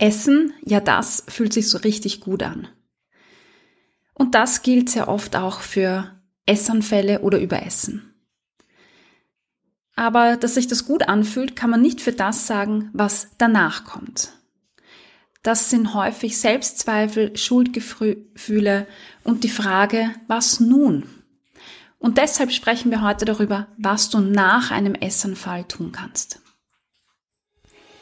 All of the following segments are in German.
Essen, ja das fühlt sich so richtig gut an. Und das gilt sehr oft auch für Essanfälle oder Überessen. Aber dass sich das gut anfühlt, kann man nicht für das sagen, was danach kommt. Das sind häufig Selbstzweifel, Schuldgefühle und die Frage, was nun? Und deshalb sprechen wir heute darüber, was du nach einem Essanfall tun kannst.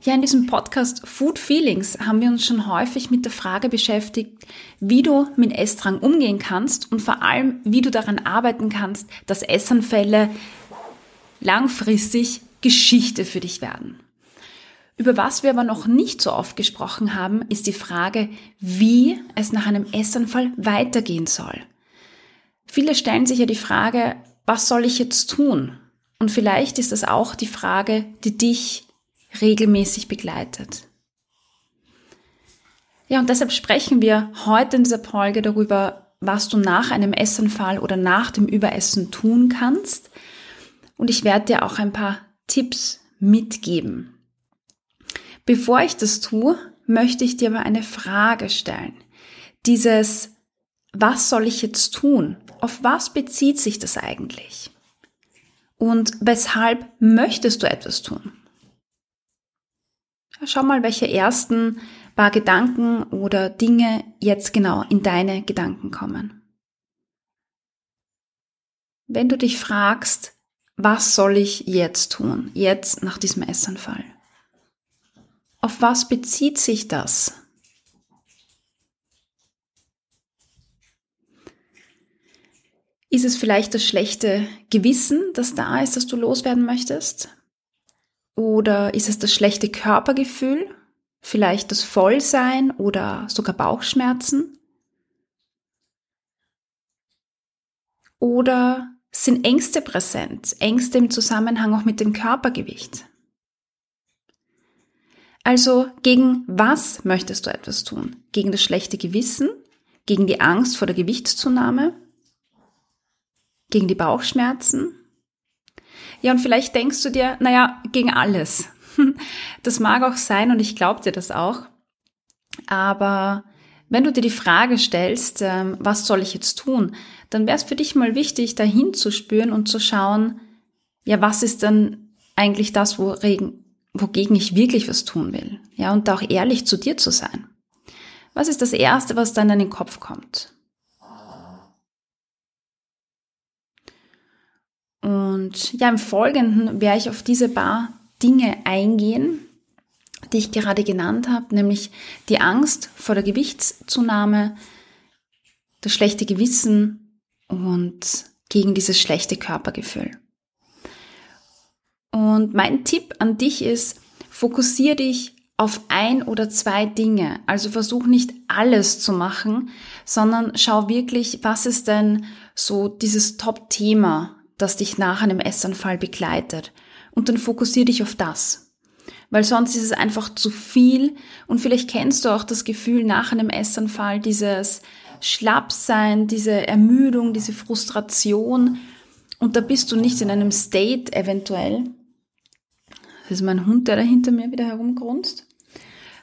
Ja, in diesem Podcast Food Feelings haben wir uns schon häufig mit der Frage beschäftigt, wie du mit Essdrang umgehen kannst und vor allem, wie du daran arbeiten kannst, dass Essanfälle langfristig Geschichte für dich werden. Über was wir aber noch nicht so oft gesprochen haben, ist die Frage, wie es nach einem Essanfall weitergehen soll. Viele stellen sich ja die Frage, was soll ich jetzt tun? Und vielleicht ist das auch die Frage, die dich regelmäßig begleitet. Ja, und deshalb sprechen wir heute in dieser Folge darüber, was du nach einem Essanfall oder nach dem Überessen tun kannst. Und ich werde dir auch ein paar Tipps mitgeben. Bevor ich das tue, möchte ich dir aber eine Frage stellen. Dieses, was soll ich jetzt tun? Auf was bezieht sich das eigentlich? Und weshalb möchtest du etwas tun? Schau mal, welche ersten paar Gedanken oder Dinge jetzt genau in deine Gedanken kommen. Wenn du dich fragst, was soll ich jetzt tun, jetzt nach diesem Essanfall? Auf was bezieht sich das? Ist es vielleicht das schlechte Gewissen, das da ist, das du loswerden möchtest? Oder ist es das schlechte Körpergefühl? Vielleicht das Vollsein oder sogar Bauchschmerzen? Oder sind Ängste präsent? Ängste im Zusammenhang auch mit dem Körpergewicht? Also gegen was möchtest du etwas tun? Gegen das schlechte Gewissen? Gegen die Angst vor der Gewichtszunahme? Gegen die Bauchschmerzen? Ja, und vielleicht denkst du dir, naja, gegen alles. Das mag auch sein und ich glaube dir das auch. Aber wenn du dir die Frage stellst, ähm, was soll ich jetzt tun, dann wäre es für dich mal wichtig, dahin zu spüren und zu schauen, ja, was ist dann eigentlich das, wogegen ich wirklich was tun will? Ja, und auch ehrlich zu dir zu sein. Was ist das Erste, was dann in den Kopf kommt? Und ja, im Folgenden werde ich auf diese paar Dinge eingehen, die ich gerade genannt habe, nämlich die Angst vor der Gewichtszunahme, das schlechte Gewissen und gegen dieses schlechte Körpergefühl. Und mein Tipp an dich ist, fokussiere dich auf ein oder zwei Dinge. Also versuch nicht alles zu machen, sondern schau wirklich, was ist denn so dieses Top-Thema, das dich nach einem Essanfall begleitet. Und dann fokussier dich auf das. Weil sonst ist es einfach zu viel und vielleicht kennst du auch das Gefühl nach einem Essanfall, dieses Schlappsein, diese Ermüdung, diese Frustration. Und da bist du nicht in einem State eventuell. Das ist mein Hund, der da hinter mir wieder herumgrunzt.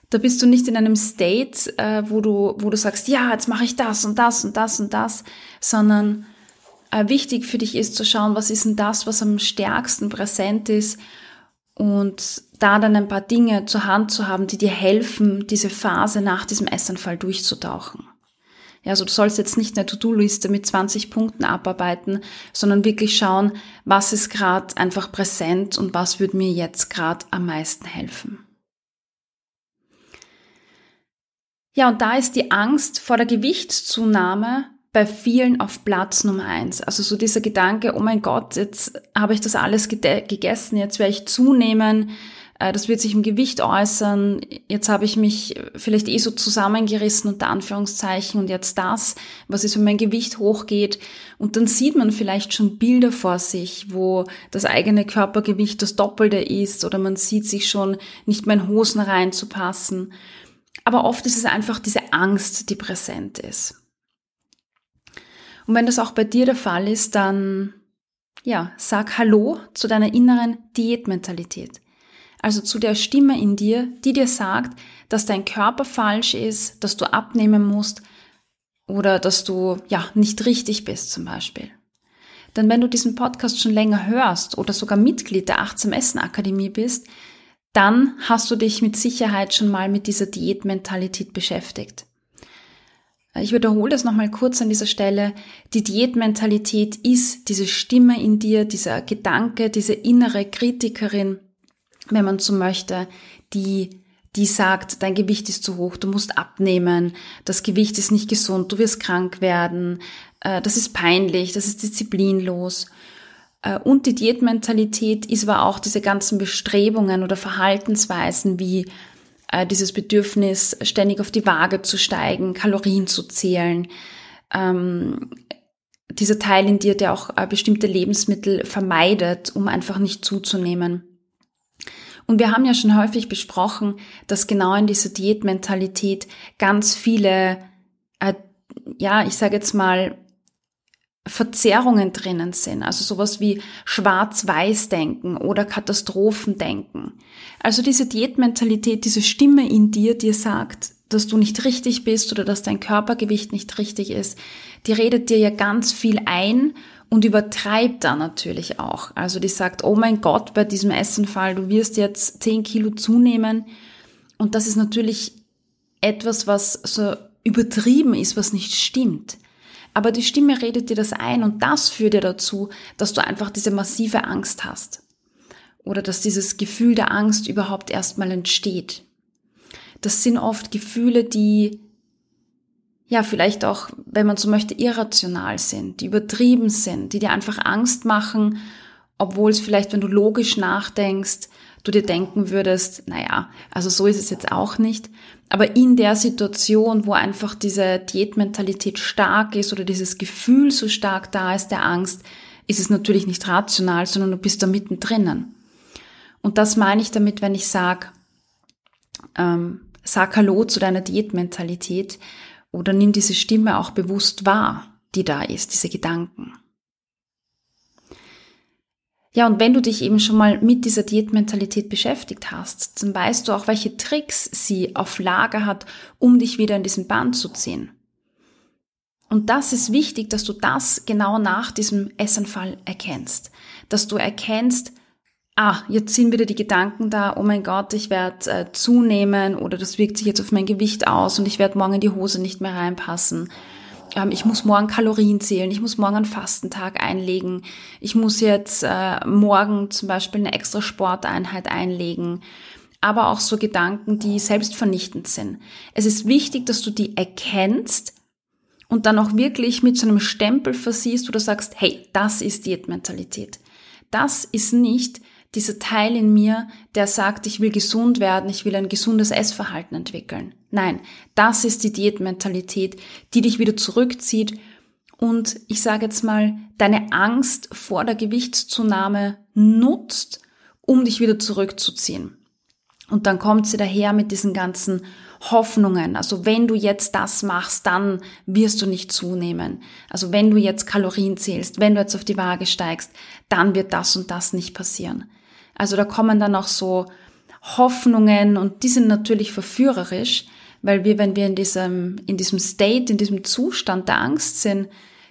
Da bist du nicht in einem State, äh, wo du, wo du sagst, ja, jetzt mache ich das und das und das und das, sondern wichtig für dich ist zu schauen, was ist denn das, was am stärksten präsent ist und da dann ein paar Dinge zur Hand zu haben, die dir helfen, diese Phase nach diesem Essanfall durchzutauchen. Ja, also du sollst jetzt nicht eine To-Do-Liste mit 20 Punkten abarbeiten, sondern wirklich schauen, was ist gerade einfach präsent und was würde mir jetzt gerade am meisten helfen. Ja, und da ist die Angst vor der Gewichtszunahme bei vielen auf Platz Nummer eins. Also so dieser Gedanke, oh mein Gott, jetzt habe ich das alles gegessen, jetzt werde ich zunehmen, Äh, das wird sich im Gewicht äußern. Jetzt habe ich mich vielleicht eh so zusammengerissen unter Anführungszeichen und jetzt das. Was ist, wenn mein Gewicht hochgeht? Und dann sieht man vielleicht schon Bilder vor sich, wo das eigene Körpergewicht das Doppelte ist oder man sieht sich schon nicht mehr in Hosen reinzupassen. Aber oft ist es einfach diese Angst, die präsent ist. Und wenn das auch bei dir der Fall ist, dann ja, sag Hallo zu deiner inneren Diätmentalität. Also zu der Stimme in dir, die dir sagt, dass dein Körper falsch ist, dass du abnehmen musst oder dass du ja nicht richtig bist zum Beispiel. Denn wenn du diesen Podcast schon länger hörst oder sogar Mitglied der Achtsam Essen Akademie bist, dann hast du dich mit Sicherheit schon mal mit dieser Diätmentalität beschäftigt. Ich wiederhole das nochmal kurz an dieser Stelle. Die Diätmentalität ist diese Stimme in dir, dieser Gedanke, diese innere Kritikerin, wenn man so möchte, die die sagt, dein Gewicht ist zu hoch, du musst abnehmen, das Gewicht ist nicht gesund, du wirst krank werden, äh, das ist peinlich, das ist disziplinlos. Äh, und die Diätmentalität ist aber auch diese ganzen Bestrebungen oder Verhaltensweisen wie äh, dieses Bedürfnis, ständig auf die Waage zu steigen, Kalorien zu zählen, ähm, dieser Teil in dir, der auch äh, bestimmte Lebensmittel vermeidet, um einfach nicht zuzunehmen. Und wir haben ja schon häufig besprochen, dass genau in dieser Diätmentalität ganz viele, äh, ja, ich sage jetzt mal, Verzerrungen drinnen sind, also sowas wie Schwarz-Weiß-Denken oder Katastrophendenken. Also diese Diätmentalität, diese Stimme in dir, die sagt, dass du nicht richtig bist oder dass dein Körpergewicht nicht richtig ist, die redet dir ja ganz viel ein und übertreibt da natürlich auch. Also die sagt, oh mein Gott, bei diesem Essenfall, du wirst jetzt 10 Kilo zunehmen. Und das ist natürlich etwas, was so übertrieben ist, was nicht stimmt. Aber die Stimme redet dir das ein und das führt dir dazu, dass du einfach diese massive Angst hast. Oder dass dieses Gefühl der Angst überhaupt erstmal entsteht. Das sind oft Gefühle, die ja vielleicht auch, wenn man so möchte, irrational sind, die übertrieben sind, die dir einfach Angst machen, obwohl es vielleicht, wenn du logisch nachdenkst, du dir denken würdest, naja, also so ist es jetzt auch nicht. Aber in der Situation, wo einfach diese Diätmentalität stark ist oder dieses Gefühl so stark da ist der Angst, ist es natürlich nicht rational, sondern du bist da mittendrin. Und das meine ich damit, wenn ich sage, ähm, sag Hallo zu deiner Diätmentalität oder nimm diese Stimme auch bewusst wahr, die da ist, diese Gedanken. Ja, und wenn du dich eben schon mal mit dieser Diätmentalität beschäftigt hast, dann weißt du auch, welche Tricks sie auf Lager hat, um dich wieder in diesen Band zu ziehen. Und das ist wichtig, dass du das genau nach diesem Essenfall erkennst. Dass du erkennst, ah, jetzt sind wieder die Gedanken da, oh mein Gott, ich werde äh, zunehmen oder das wirkt sich jetzt auf mein Gewicht aus und ich werde morgen in die Hose nicht mehr reinpassen ähm, ich muss morgen Kalorien zählen, ich muss morgen einen Fastentag einlegen, ich muss jetzt äh, morgen zum Beispiel eine extra Sporteinheit einlegen, aber auch so Gedanken, die selbstvernichtend sind. Es ist wichtig, dass du die erkennst und dann auch wirklich mit so einem Stempel versiehst, wo du sagst, hey, das ist Diätmentalität. Das ist nicht dieser Teil in mir, der sagt, ich will gesund werden, ich will ein gesundes Essverhalten entwickeln. Nein, das ist die Diätmentalität, die dich wieder zurückzieht und ich sage jetzt mal, deine Angst vor der Gewichtszunahme nutzt, um dich wieder zurückzuziehen. Und dann kommt sie daher mit diesen ganzen Hoffnungen. Also wenn du jetzt das machst, dann wirst du nicht zunehmen. Also wenn du jetzt Kalorien zählst, wenn du jetzt auf die Waage steigst, dann wird das und das nicht passieren. Also da kommen dann auch so Hoffnungen und die sind natürlich verführerisch, weil wir, wenn wir in diesem, in diesem State, in diesem Zustand der Angst sind,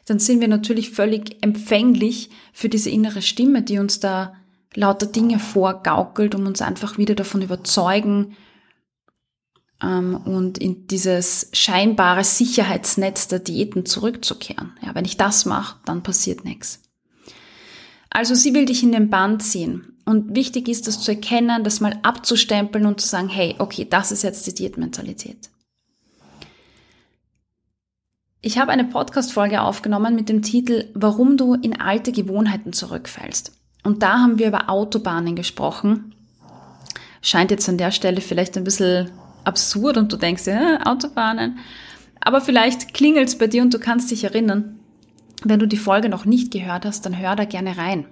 dann sind wir natürlich völlig empfänglich für diese innere Stimme, die uns da lauter Dinge vorgaukelt, um uns einfach wieder davon überzeugen ähm, und in dieses scheinbare Sicherheitsnetz der Diäten zurückzukehren. Ja, wenn ich das mache, dann passiert nichts. Also sie will dich in den Bann ziehen. Und wichtig ist, das zu erkennen, das mal abzustempeln und zu sagen, hey, okay, das ist jetzt die Diätmentalität. Ich habe eine Podcast-Folge aufgenommen mit dem Titel Warum du in alte Gewohnheiten zurückfällst. Und da haben wir über Autobahnen gesprochen. scheint jetzt an der Stelle vielleicht ein bisschen absurd und du denkst, ja, Autobahnen. Aber vielleicht klingelt's bei dir und du kannst dich erinnern. Wenn du die Folge noch nicht gehört hast, dann hör da gerne rein.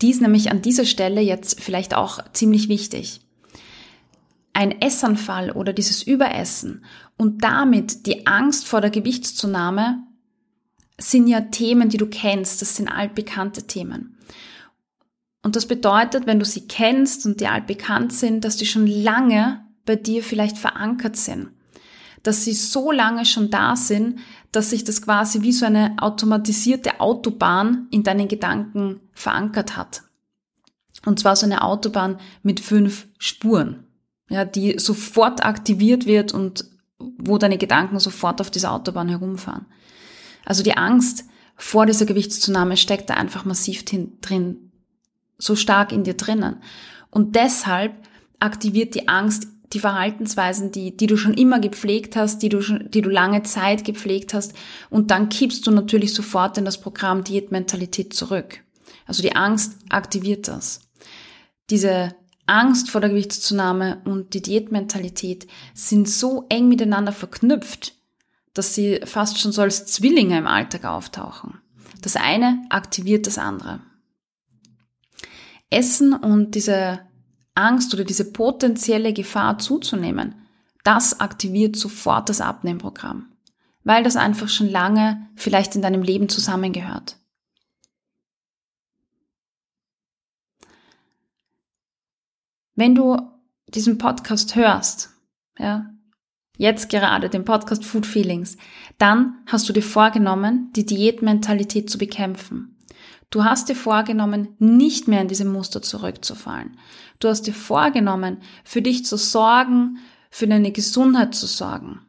Die ist nämlich an dieser Stelle jetzt vielleicht auch ziemlich wichtig. Ein Essanfall oder dieses Überessen und damit die Angst vor der Gewichtszunahme sind ja Themen, die du kennst. Das sind altbekannte Themen. Und das bedeutet, wenn du sie kennst und die altbekannt sind, dass die schon lange bei dir vielleicht verankert sind. Dass sie so lange schon da sind, dass sich das quasi wie so eine automatisierte Autobahn in deinen Gedanken verankert hat. Und zwar so eine Autobahn mit fünf Spuren, ja, die sofort aktiviert wird und wo deine Gedanken sofort auf dieser Autobahn herumfahren. Also die Angst vor dieser Gewichtszunahme steckt da einfach massiv drin, so stark in dir drinnen. Und deshalb aktiviert die Angst die Verhaltensweisen, die, die du schon immer gepflegt hast, die du, schon, die du lange Zeit gepflegt hast. Und dann kippst du natürlich sofort in das Programm Diätmentalität zurück. Also die Angst aktiviert das. Diese Angst vor der Gewichtszunahme und die Diätmentalität sind so eng miteinander verknüpft, dass sie fast schon so als Zwillinge im Alltag auftauchen. Das eine aktiviert das andere. Essen und diese Angst oder diese potenzielle Gefahr zuzunehmen, das aktiviert sofort das Abnehmprogramm, weil das einfach schon lange vielleicht in deinem Leben zusammengehört. Wenn du diesen Podcast hörst, ja, jetzt gerade den Podcast Food Feelings, dann hast du dir vorgenommen, die Diätmentalität zu bekämpfen. Du hast dir vorgenommen, nicht mehr in diese Muster zurückzufallen. Du hast dir vorgenommen, für dich zu sorgen, für deine Gesundheit zu sorgen.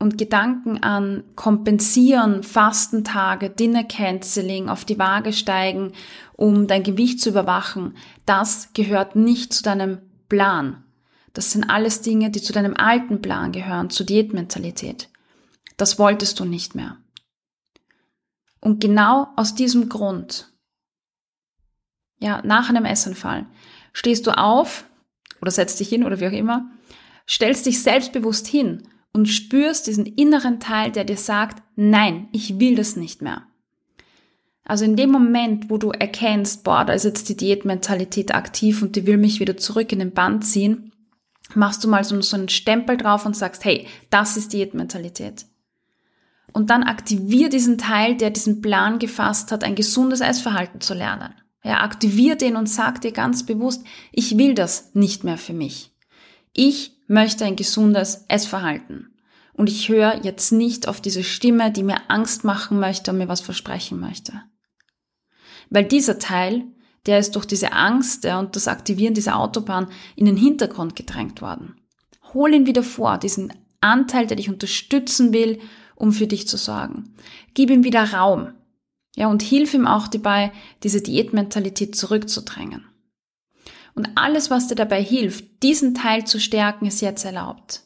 Und Gedanken an Kompensieren, Fastentage, Dinner Canceling, auf die Waage steigen, um dein Gewicht zu überwachen, das gehört nicht zu deinem Plan. Das sind alles Dinge, die zu deinem alten Plan gehören, zur Diätmentalität. Das wolltest du nicht mehr. Und genau aus diesem Grund, ja, nach einem Essanfall, stehst du auf oder setzt dich hin oder wie auch immer, stellst dich selbstbewusst hin und spürst diesen inneren Teil, der dir sagt, nein, ich will das nicht mehr. Also in dem Moment, wo du erkennst, boah, da ist jetzt die Diätmentalität aktiv und die will mich wieder zurück in den Band ziehen, machst du mal so, so einen Stempel drauf und sagst, hey, das ist Diätmentalität. Und dann aktivier diesen Teil, der diesen Plan gefasst hat, ein gesundes Essverhalten zu lernen. Ja, aktivier den und sag dir ganz bewusst, ich will das nicht mehr für mich. Ich möchte ein gesundes Essverhalten. Und ich höre jetzt nicht auf diese Stimme, die mir Angst machen möchte und mir was versprechen möchte. Weil dieser Teil der ist durch diese Angst ja, und das Aktivieren dieser Autobahn in den Hintergrund gedrängt worden. Hol ihn wieder vor, diesen Anteil, der dich unterstützen will, um für dich zu sorgen. Gib ihm wieder Raum. Ja, und hilf ihm auch dabei, diese Diätmentalität zurückzudrängen. Und alles, was dir dabei hilft, diesen Teil zu stärken, ist jetzt erlaubt.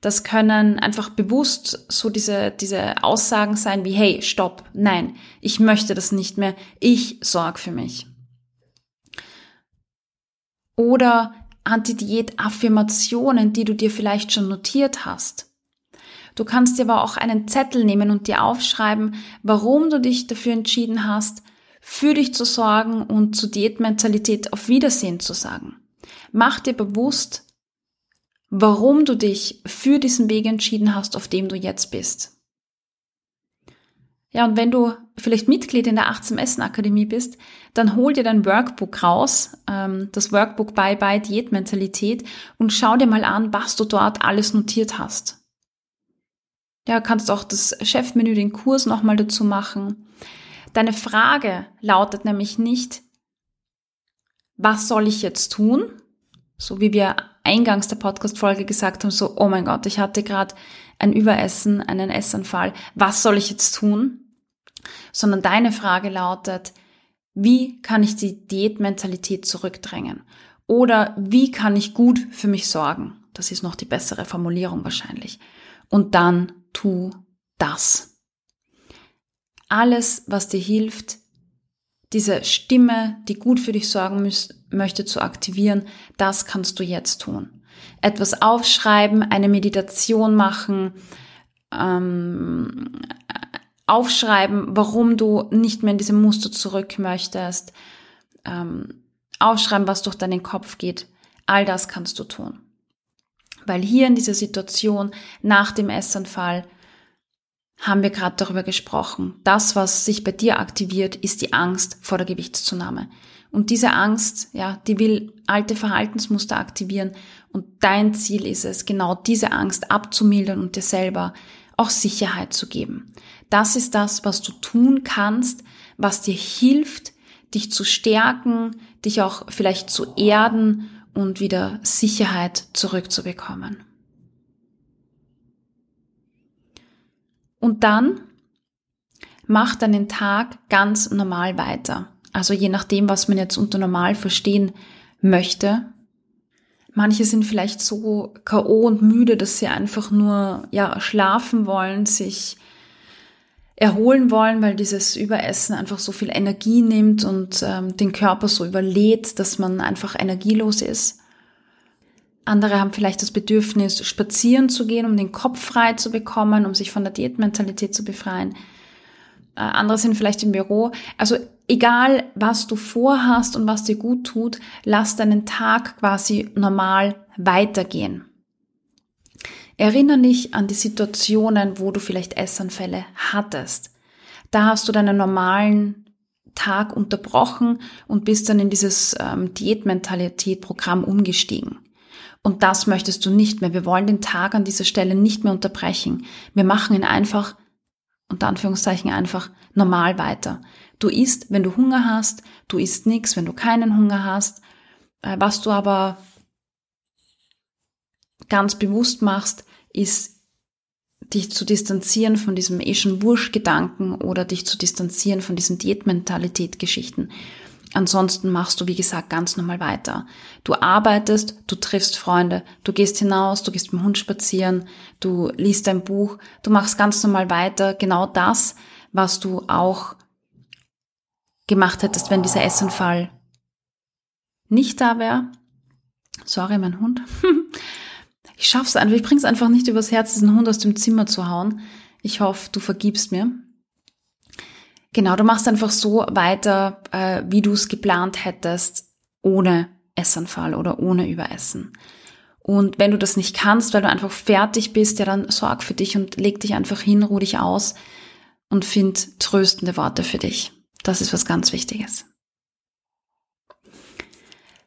Das können einfach bewusst so diese, diese Aussagen sein wie, hey, stopp, nein, ich möchte das nicht mehr, ich sorge für mich oder Anti-Diät-Affirmationen, die du dir vielleicht schon notiert hast. Du kannst dir aber auch einen Zettel nehmen und dir aufschreiben, warum du dich dafür entschieden hast, für dich zu sorgen und zu Diätmentalität auf Wiedersehen zu sagen. Mach dir bewusst, warum du dich für diesen Weg entschieden hast, auf dem du jetzt bist. Ja, und wenn du vielleicht Mitglied in der 18 Essen Akademie bist, dann hol dir dein Workbook raus, ähm, das Workbook Bye Bye Diät Mentalität und schau dir mal an, was du dort alles notiert hast. Ja, kannst auch das Chefmenü, den Kurs nochmal dazu machen. Deine Frage lautet nämlich nicht, was soll ich jetzt tun? So wie wir eingangs der Podcast-Folge gesagt haben, so, oh mein Gott, ich hatte gerade ein Überessen, einen Essanfall. Was soll ich jetzt tun? sondern deine Frage lautet, wie kann ich die Diätmentalität zurückdrängen? Oder wie kann ich gut für mich sorgen? Das ist noch die bessere Formulierung wahrscheinlich. Und dann tu das. Alles, was dir hilft, diese Stimme, die gut für dich sorgen möchte, zu aktivieren, das kannst du jetzt tun. Etwas aufschreiben, eine Meditation machen, ähm, aufschreiben, warum du nicht mehr in diesem Muster zurück möchtest, ähm, aufschreiben, was durch deinen Kopf geht. All das kannst du tun. Weil hier in dieser Situation nach dem Essanfall haben wir gerade darüber gesprochen. Das, was sich bei dir aktiviert, ist die Angst vor der Gewichtszunahme. Und diese Angst, ja, die will alte Verhaltensmuster aktivieren. Und dein Ziel ist es, genau diese Angst abzumildern und dir selber auch Sicherheit zu geben. Das ist das, was du tun kannst, was dir hilft, dich zu stärken, dich auch vielleicht zu erden und wieder Sicherheit zurückzubekommen. Und dann mach deinen Tag ganz normal weiter. Also je nachdem, was man jetzt unter normal verstehen möchte. Manche sind vielleicht so KO und müde, dass sie einfach nur, ja, schlafen wollen, sich erholen wollen, weil dieses Überessen einfach so viel Energie nimmt und ähm, den Körper so überlädt, dass man einfach energielos ist. Andere haben vielleicht das Bedürfnis, spazieren zu gehen, um den Kopf frei zu bekommen, um sich von der Diätmentalität zu befreien. Äh, andere sind vielleicht im Büro. Also egal, was du vorhast und was dir gut tut, lass deinen Tag quasi normal weitergehen. Erinnere dich an die Situationen, wo du vielleicht Essanfälle hattest. Da hast du deinen normalen Tag unterbrochen und bist dann in dieses ähm, Diätmentalität-Programm umgestiegen. Und das möchtest du nicht mehr. Wir wollen den Tag an dieser Stelle nicht mehr unterbrechen. Wir machen ihn einfach, unter Anführungszeichen einfach, normal weiter. Du isst, wenn du Hunger hast, du isst nichts, wenn du keinen Hunger hast. Äh, was du aber ganz bewusst machst, ist dich zu distanzieren von diesem schon Wurscht-Gedanken oder dich zu distanzieren von diesen Diätmentalität-Geschichten. Ansonsten machst du, wie gesagt, ganz normal weiter. Du arbeitest, du triffst Freunde, du gehst hinaus, du gehst mit dem Hund spazieren, du liest ein Buch, du machst ganz normal weiter. Genau das, was du auch gemacht hättest, wenn dieser Essenfall nicht da wäre. Sorry, mein Hund. ich schaff's einfach, ich bring's einfach nicht übers Herz, diesen Hund aus dem Zimmer zu hauen. Ich hoffe, du vergibst mir. Genau, du machst einfach so weiter, äh, wie du es geplant hättest, ohne Essanfall oder ohne Überessen. Und wenn du das nicht kannst, weil du einfach fertig bist, ja, dann sorg für dich und leg dich einfach hin, ruh dich aus und find tröstende Worte für dich. Das ist was ganz Wichtiges.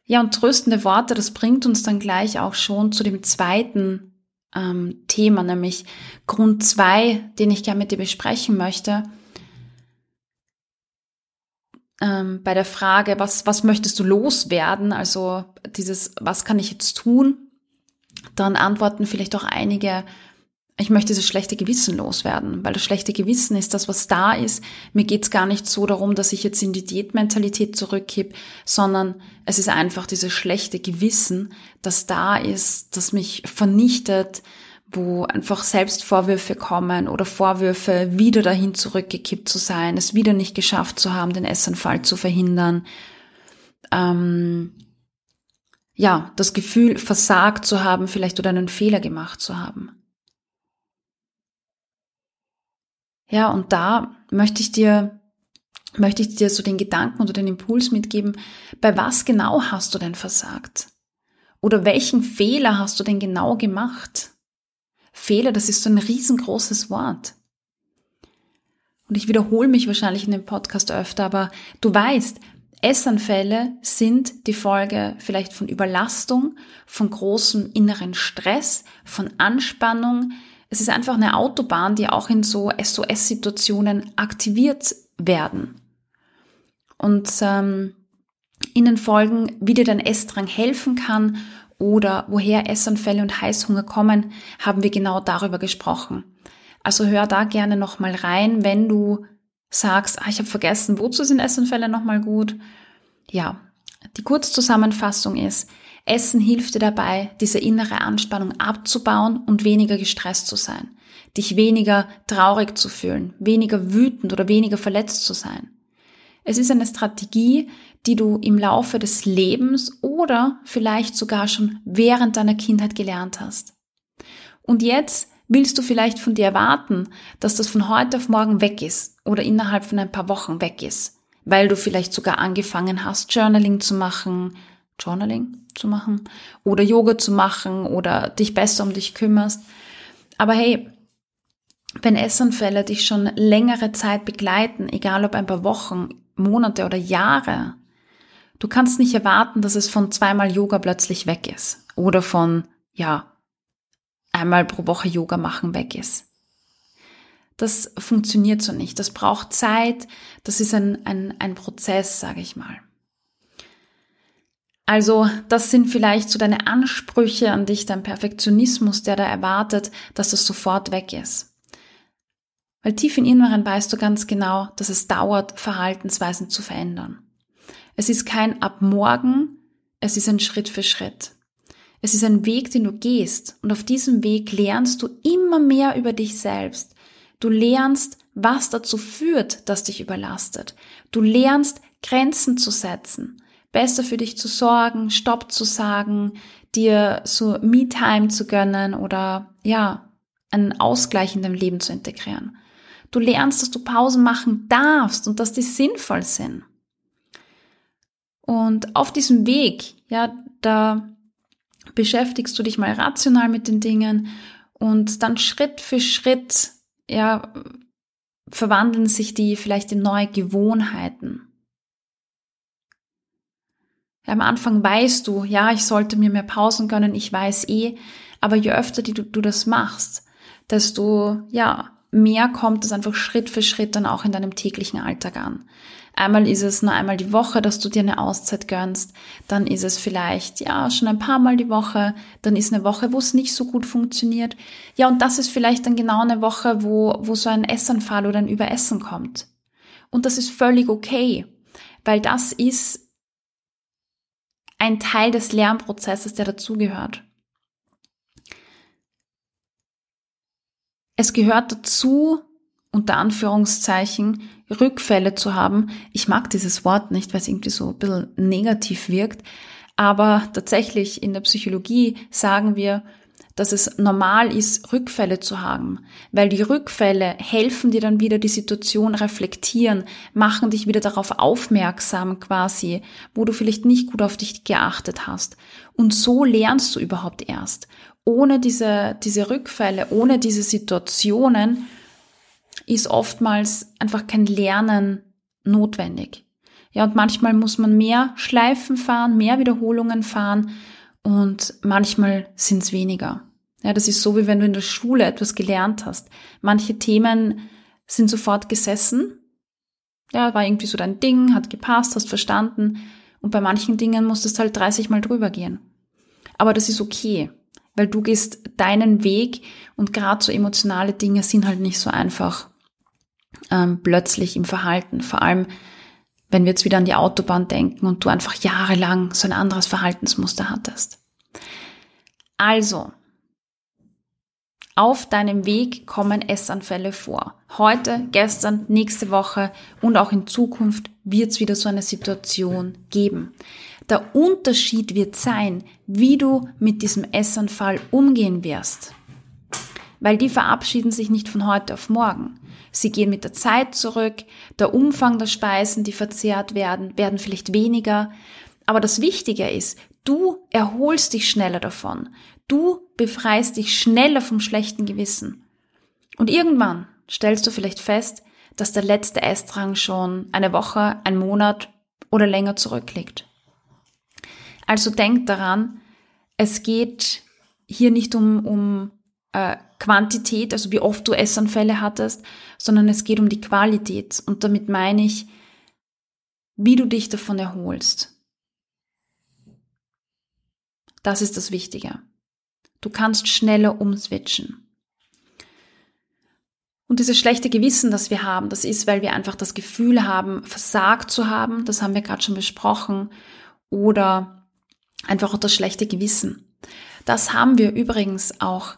Ja, und tröstende Worte, das bringt uns dann gleich auch schon zu dem zweiten ähm, Thema, nämlich Grund zwei, den ich gerne mit dir besprechen möchte. Ähm, bei der Frage, was, was möchtest du loswerden, also dieses, was kann ich jetzt tun, dann antworten vielleicht auch einige, ich möchte dieses schlechte Gewissen loswerden, weil das schlechte Gewissen ist das, was da ist. Mir geht's gar nicht so darum, dass ich jetzt in die Diätmentalität zurückkipp, sondern es ist einfach dieses schlechte Gewissen, das da ist, das mich vernichtet, wo einfach Selbstvorwürfe kommen oder Vorwürfe, wieder dahin zurückgekippt zu sein, es wieder nicht geschafft zu haben, den Essanfall zu verhindern. Ähm, ja, das Gefühl, versagt zu haben, vielleicht oder einen Fehler gemacht zu haben. Ja, und da möchte ich dir, möchte ich dir so den Gedanken oder den Impuls mitgeben, bei was genau hast du denn versagt? Oder welchen Fehler hast du denn genau gemacht? Fehler, das ist so ein riesengroßes Wort. Und ich wiederhole mich wahrscheinlich in dem Podcast öfter, aber du weißt, Essanfälle sind die Folge vielleicht von Überlastung, von großem inneren Stress, von Anspannung. Es ist einfach eine Autobahn, die auch in so SOS-Situationen aktiviert werden. Und ähm, in den Folgen, wie dir dein Essdrang helfen kann oder woher Essanfälle und Heißhunger kommen, haben wir genau darüber gesprochen. Also hör da gerne nochmal rein, wenn du sagst, ah, ich habe vergessen, wozu sind Essanfälle nochmal gut. Ja, die Kurzzusammenfassung ist, Essen hilft dir dabei, diese innere Anspannung abzubauen und weniger gestresst zu sein, dich weniger traurig zu fühlen, weniger wütend oder weniger verletzt zu sein. Es ist eine Strategie, die du im Laufe des Lebens oder vielleicht sogar schon während deiner Kindheit gelernt hast. Und jetzt willst du vielleicht von dir erwarten, dass das von heute auf morgen weg ist oder innerhalb von ein paar Wochen weg ist, weil du vielleicht sogar angefangen hast, Journaling zu machen, Journaling zu machen oder Yoga zu machen oder dich besser um dich kümmerst. Aber hey, wenn Essanfälle dich schon längere Zeit begleiten, egal ob ein paar Wochen, Monate oder Jahre, du kannst nicht erwarten, dass es von zweimal Yoga plötzlich weg ist oder von, ja, einmal pro Woche Yoga machen weg ist. Das funktioniert so nicht. Das braucht Zeit. Das ist ein, ein, ein Prozess, sage ich mal. Also das sind vielleicht so deine Ansprüche an dich, dein Perfektionismus, der da erwartet, dass das sofort weg ist. Weil tief im Inneren weißt du ganz genau, dass es dauert, Verhaltensweisen zu verändern. Es ist kein ab morgen, es ist ein Schritt für Schritt. Es ist ein Weg, den du gehst und auf diesem Weg lernst du immer mehr über dich selbst. Du lernst, was dazu führt, dass dich überlastet. Du lernst, Grenzen zu setzen, besser für dich zu sorgen, Stopp zu sagen, dir so Me-Time zu gönnen oder ja, einen Ausgleich in dein Leben zu integrieren. Du lernst, dass du Pausen machen darfst und dass die sinnvoll sind. Und auf diesem Weg, ja, da beschäftigst du dich mal rational mit den Dingen und dann Schritt für Schritt, ja, verwandeln sich die vielleicht in neue Gewohnheiten. Am Anfang weißt du, ja, ich sollte mir mehr Pausen gönnen, ich weiß eh, aber je öfter die, du, du das machst, desto, ja, mehr kommt es einfach Schritt für Schritt dann auch in deinem täglichen Alltag an. Einmal ist es nur einmal die Woche, dass du dir eine Auszeit gönnst. Dann ist es vielleicht, ja, schon ein paar Mal die Woche. Dann ist eine Woche, wo es nicht so gut funktioniert. Ja, und das ist vielleicht dann genau eine Woche, wo, wo so ein Essanfall oder ein Überessen kommt. Und das ist völlig okay, weil das ist ein Teil des Lernprozesses, der dazugehört. Es gehört dazu, unter Anführungszeichen, Rückfälle zu haben. Ich mag dieses Wort nicht, weil es irgendwie so ein bisschen negativ wirkt. Aber tatsächlich in der Psychologie sagen wir, dass es normal ist, Rückfälle zu haben, weil die Rückfälle helfen dir dann wieder die Situation reflektieren, machen dich wieder darauf aufmerksam quasi, wo du vielleicht nicht gut auf dich geachtet hast. Und so lernst du überhaupt erst ohne diese, diese Rückfälle, ohne diese Situationen ist oftmals einfach kein Lernen notwendig. Ja, und manchmal muss man mehr Schleifen fahren, mehr Wiederholungen fahren und manchmal sind es weniger. Ja, das ist so, wie wenn du in der Schule etwas gelernt hast. Manche Themen sind sofort gesessen. Ja, war irgendwie so dein Ding, hat gepasst, hast verstanden. Und bei manchen Dingen musstest du halt 30 Mal drüber gehen. Aber das ist okay weil du gehst deinen Weg und gerade so emotionale Dinge sind halt nicht so einfach ähm, plötzlich im Verhalten. Vor allem, wenn wir jetzt wieder an die Autobahn denken und du einfach jahrelang so ein anderes Verhaltensmuster hattest. Also, auf deinem Weg kommen Essanfälle vor. Heute, gestern, nächste Woche und auch in Zukunft wird es wieder so eine Situation geben. Der Unterschied wird sein, wie du mit diesem Essanfall umgehen wirst. Weil die verabschieden sich nicht von heute auf morgen. Sie gehen mit der Zeit zurück, der Umfang der Speisen, die verzehrt werden, werden vielleicht weniger. Aber das Wichtige ist, du erholst dich schneller davon. Du befreist dich schneller vom schlechten Gewissen. Und irgendwann stellst du vielleicht fest, dass der letzte Essdrang schon eine Woche, ein Monat oder länger zurückliegt. Also denk daran, es geht hier nicht um, um äh, Quantität, also wie oft du Essanfälle hattest, sondern es geht um die Qualität. Und damit meine ich, wie du dich davon erholst. Das ist das Wichtige. Du kannst schneller umswitchen. Und dieses schlechte Gewissen, das wir haben, das ist, weil wir einfach das Gefühl haben, versagt zu haben, das haben wir gerade schon besprochen, oder Einfach auch das schlechte Gewissen. Das haben wir übrigens auch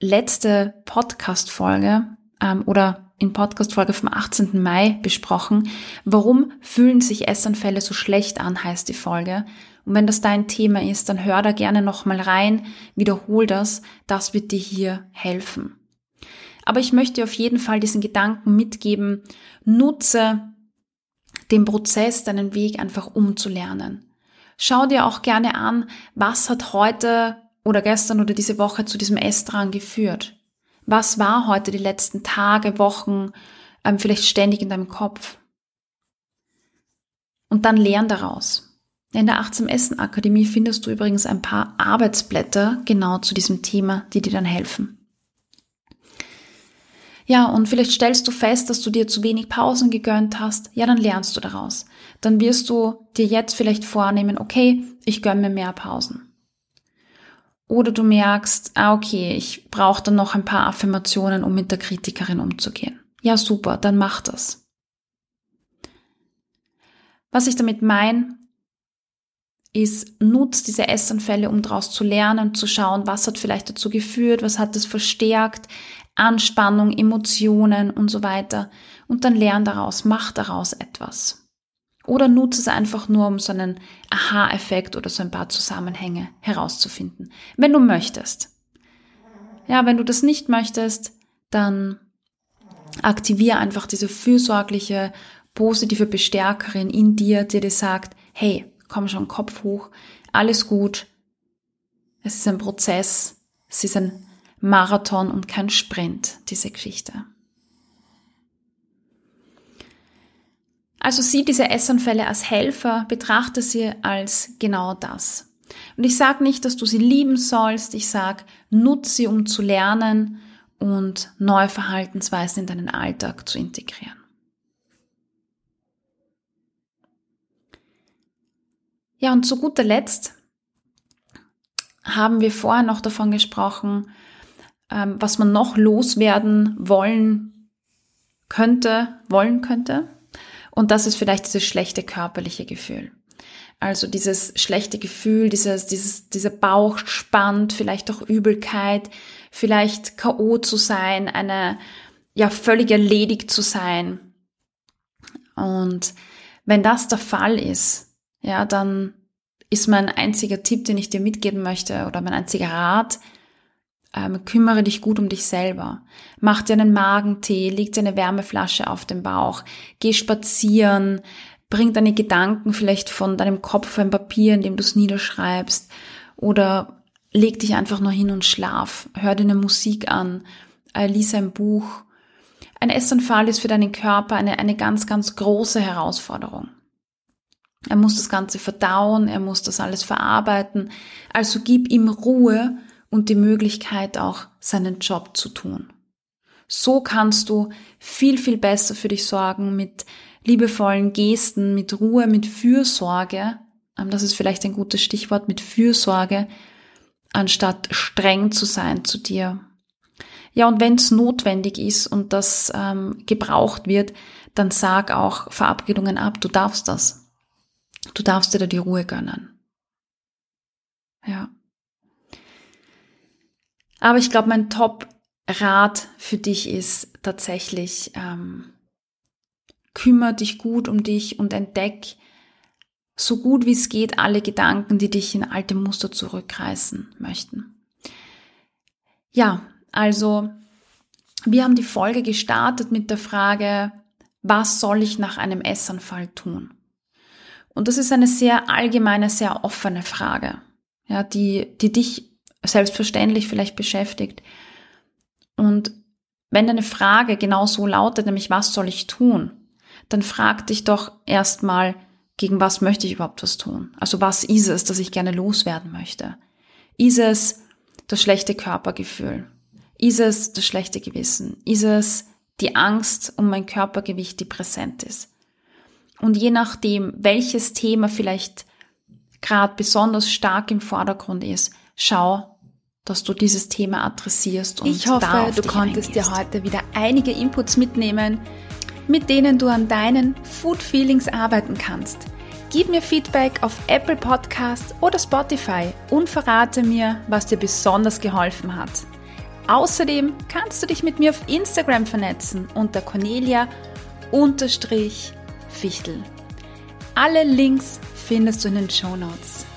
letzte Podcast-Folge ähm, oder in Podcast-Folge vom 18. Mai besprochen. Warum fühlen sich Essanfälle so schlecht an, heißt die Folge. Und wenn das dein Thema ist, dann hör da gerne nochmal rein, wiederhol das, das wird dir hier helfen. Aber ich möchte auf jeden Fall diesen Gedanken mitgeben, nutze den Prozess, deinen Weg einfach umzulernen. Schau dir auch gerne an, was hat heute oder gestern oder diese Woche zu diesem Essdrang geführt. Was war heute die letzten Tage, Wochen, ähm, vielleicht ständig in deinem Kopf? Und dann lern daraus. In der Achtsam Essen Akademie findest du übrigens ein paar Arbeitsblätter genau zu diesem Thema, die dir dann helfen. Ja, und vielleicht stellst du fest, dass du dir zu wenig Pausen gegönnt hast. Ja, dann lernst du daraus. Dann wirst du dir jetzt vielleicht vornehmen, okay, ich gönne mir mehr Pausen. Oder du merkst, ah, okay, ich brauche dann noch ein paar Affirmationen, um mit der Kritikerin umzugehen. Ja, super, dann mach das. Was ich damit meine, ist, nutzt diese Essanfälle, um daraus zu lernen, zu schauen, was hat vielleicht dazu geführt, was hat es verstärkt, Anspannung, Emotionen und so weiter. Und dann lern daraus, mach daraus etwas. Oder nutze es einfach nur, um so einen Aha-Effekt oder so ein paar Zusammenhänge herauszufinden. Wenn du möchtest. Ja, wenn du das nicht möchtest, dann aktiviere einfach diese fürsorgliche, positive Bestärkerin in dir, die dir sagt, hey, komm schon, Kopf hoch, alles gut. Es ist ein Prozess, es ist ein Marathon und kein Sprint, diese Geschichte. Also sieh diese Essanfälle als Helfer, betrachte sie als genau das. Und ich sage nicht, dass du sie lieben sollst, ich sage, nutze sie, um zu lernen und neue Verhaltensweisen in deinen Alltag zu integrieren. Ja, und zu guter Letzt haben wir vorher noch davon gesprochen, ähm, was man noch loswerden wollen könnte, wollen könnte. Und das ist vielleicht dieses schlechte körperliche Gefühl. Also dieses schlechte Gefühl, dieses, dieses, dieser Bauch spannt, vielleicht auch Übelkeit, vielleicht K.O. zu sein, eine, ja, völlig erledigt zu sein. Und wenn das der Fall ist, ja, dann ist mein einziger Tipp, den ich dir mitgeben möchte oder mein einziger Rat, ähm, kümmere dich gut um dich selber. Mach dir einen Magentee, leg dir eine Wärmeflasche auf den Bauch, geh spazieren, bring deine Gedanken vielleicht von deinem Kopf ein Papier, in dem du es niederschreibst oder leg dich einfach nur hin und schlaf. Hör dir eine Musik an, äh, lies ein Buch. Ein Essanfall ist für deinen Körper eine, eine ganz, ganz große Herausforderung. Er muss das Ganze verdauen, er muss das alles verarbeiten. Also gib ihm Ruhe und die Möglichkeit auch seinen Job zu tun. So kannst du viel, viel besser für dich sorgen mit liebevollen Gesten, mit Ruhe, mit Fürsorge. Ähm, das ist vielleicht ein gutes Stichwort mit Fürsorge, anstatt streng zu sein zu dir. Ja, und wenn es notwendig ist und das ähm, gebraucht wird, dann sag auch Verabredungen ab. Du darfst das. Du darfst dir da die Ruhe gönnen. Ja. Aber ich glaube, mein Top-Rat für dich ist tatsächlich, ähm, kümmere dich gut um dich und entdeck so gut wie es geht alle Gedanken, die dich in alte Muster zurückreißen möchten. Ja, also wir haben die Folge gestartet mit der Frage, was soll ich nach einem Essanfall tun? Und das ist eine sehr allgemeine, sehr offene Frage, ja, die, die dich selbstverständlich vielleicht beschäftigt. Und wenn deine Frage genau so lautet, nämlich was soll ich tun, dann frag dich doch erstmal, gegen was möchte ich überhaupt was tun? Also was ist es, das ich gerne loswerden möchte? Ist es das schlechte Körpergefühl? Ist es das schlechte Gewissen? Ist es die Angst um mein Körpergewicht, die präsent ist? Und je nachdem, welches Thema vielleicht gerade besonders stark im Vordergrund ist, schau, dass du dieses Thema adressierst. Und ich hoffe, du konntest eingehst. dir heute wieder einige Inputs mitnehmen, mit denen du an deinen Food Feelings arbeiten kannst. Gib mir Feedback auf Apple Podcasts oder Spotify und verrate mir, was dir besonders geholfen hat. Außerdem kannst du dich mit mir auf Instagram vernetzen unter Cornelia-Fichtel. Alle Links findest du in den Show Notes.